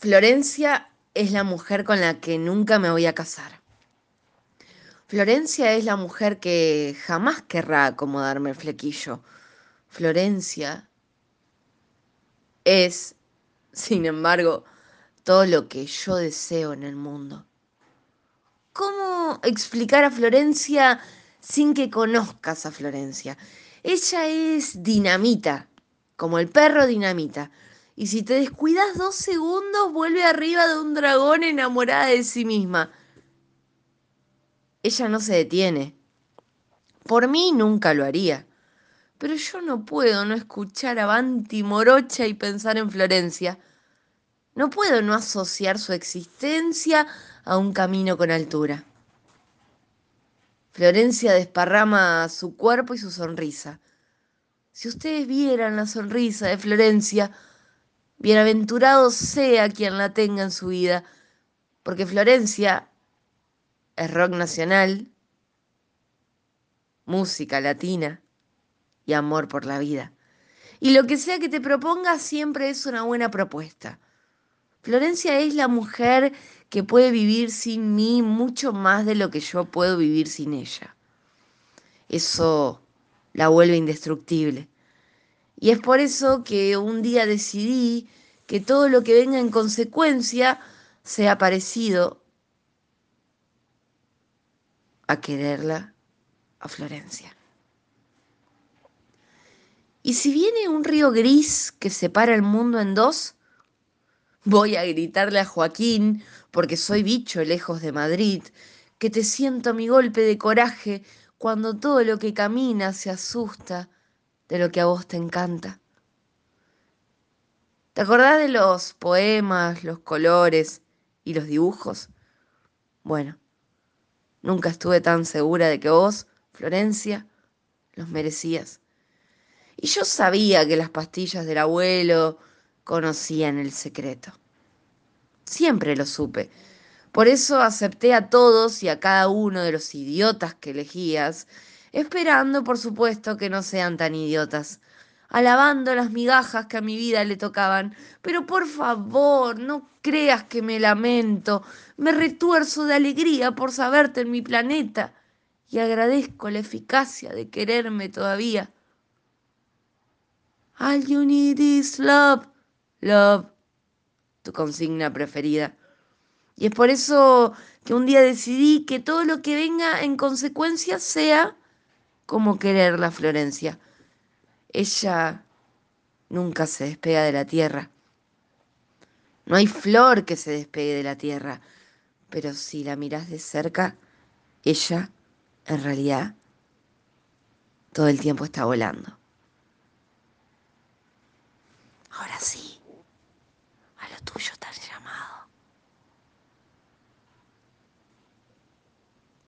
Florencia es la mujer con la que nunca me voy a casar. Florencia es la mujer que jamás querrá acomodarme el flequillo. Florencia es, sin embargo, todo lo que yo deseo en el mundo. ¿Cómo explicar a Florencia sin que conozcas a Florencia? Ella es dinamita, como el perro dinamita. Y si te descuidas dos segundos, vuelve arriba de un dragón enamorada de sí misma. Ella no se detiene. Por mí nunca lo haría. Pero yo no puedo no escuchar a Banti Morocha y pensar en Florencia. No puedo no asociar su existencia a un camino con altura. Florencia desparrama su cuerpo y su sonrisa. Si ustedes vieran la sonrisa de Florencia, Bienaventurado sea quien la tenga en su vida, porque Florencia es rock nacional, música latina y amor por la vida. Y lo que sea que te proponga siempre es una buena propuesta. Florencia es la mujer que puede vivir sin mí mucho más de lo que yo puedo vivir sin ella. Eso la vuelve indestructible. Y es por eso que un día decidí que todo lo que venga en consecuencia sea parecido a quererla a Florencia. Y si viene un río gris que separa el mundo en dos, voy a gritarle a Joaquín, porque soy bicho lejos de Madrid, que te siento mi golpe de coraje cuando todo lo que camina se asusta de lo que a vos te encanta. ¿Te acordás de los poemas, los colores y los dibujos? Bueno, nunca estuve tan segura de que vos, Florencia, los merecías. Y yo sabía que las pastillas del abuelo conocían el secreto. Siempre lo supe. Por eso acepté a todos y a cada uno de los idiotas que elegías esperando, por supuesto, que no sean tan idiotas, alabando las migajas que a mi vida le tocaban. Pero por favor, no creas que me lamento, me retuerzo de alegría por saberte en mi planeta y agradezco la eficacia de quererme todavía. All you need is love, love, tu consigna preferida. Y es por eso que un día decidí que todo lo que venga en consecuencia sea cómo quererla Florencia. Ella nunca se despega de la tierra. No hay flor que se despegue de la tierra, pero si la miras de cerca, ella, en realidad, todo el tiempo está volando.